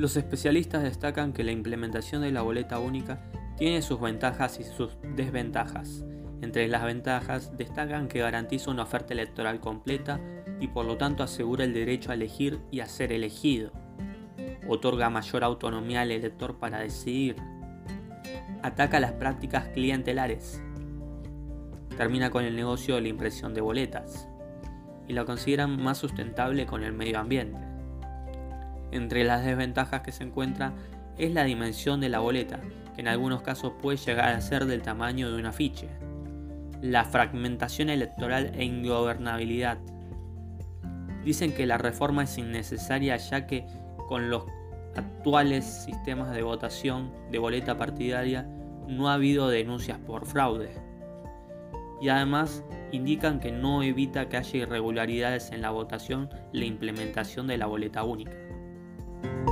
Los especialistas destacan que la implementación de la boleta única tiene sus ventajas y sus desventajas. Entre las ventajas destacan que garantiza una oferta electoral completa y por lo tanto asegura el derecho a elegir y a ser elegido. Otorga mayor autonomía al elector para decidir. Ataca las prácticas clientelares. Termina con el negocio de la impresión de boletas. Y la consideran más sustentable con el medio ambiente. Entre las desventajas que se encuentra es la dimensión de la boleta, que en algunos casos puede llegar a ser del tamaño de un afiche. La fragmentación electoral e ingobernabilidad. Dicen que la reforma es innecesaria ya que con los actuales sistemas de votación de boleta partidaria no ha habido denuncias por fraude. Y además indican que no evita que haya irregularidades en la votación la implementación de la boleta única. Thank you.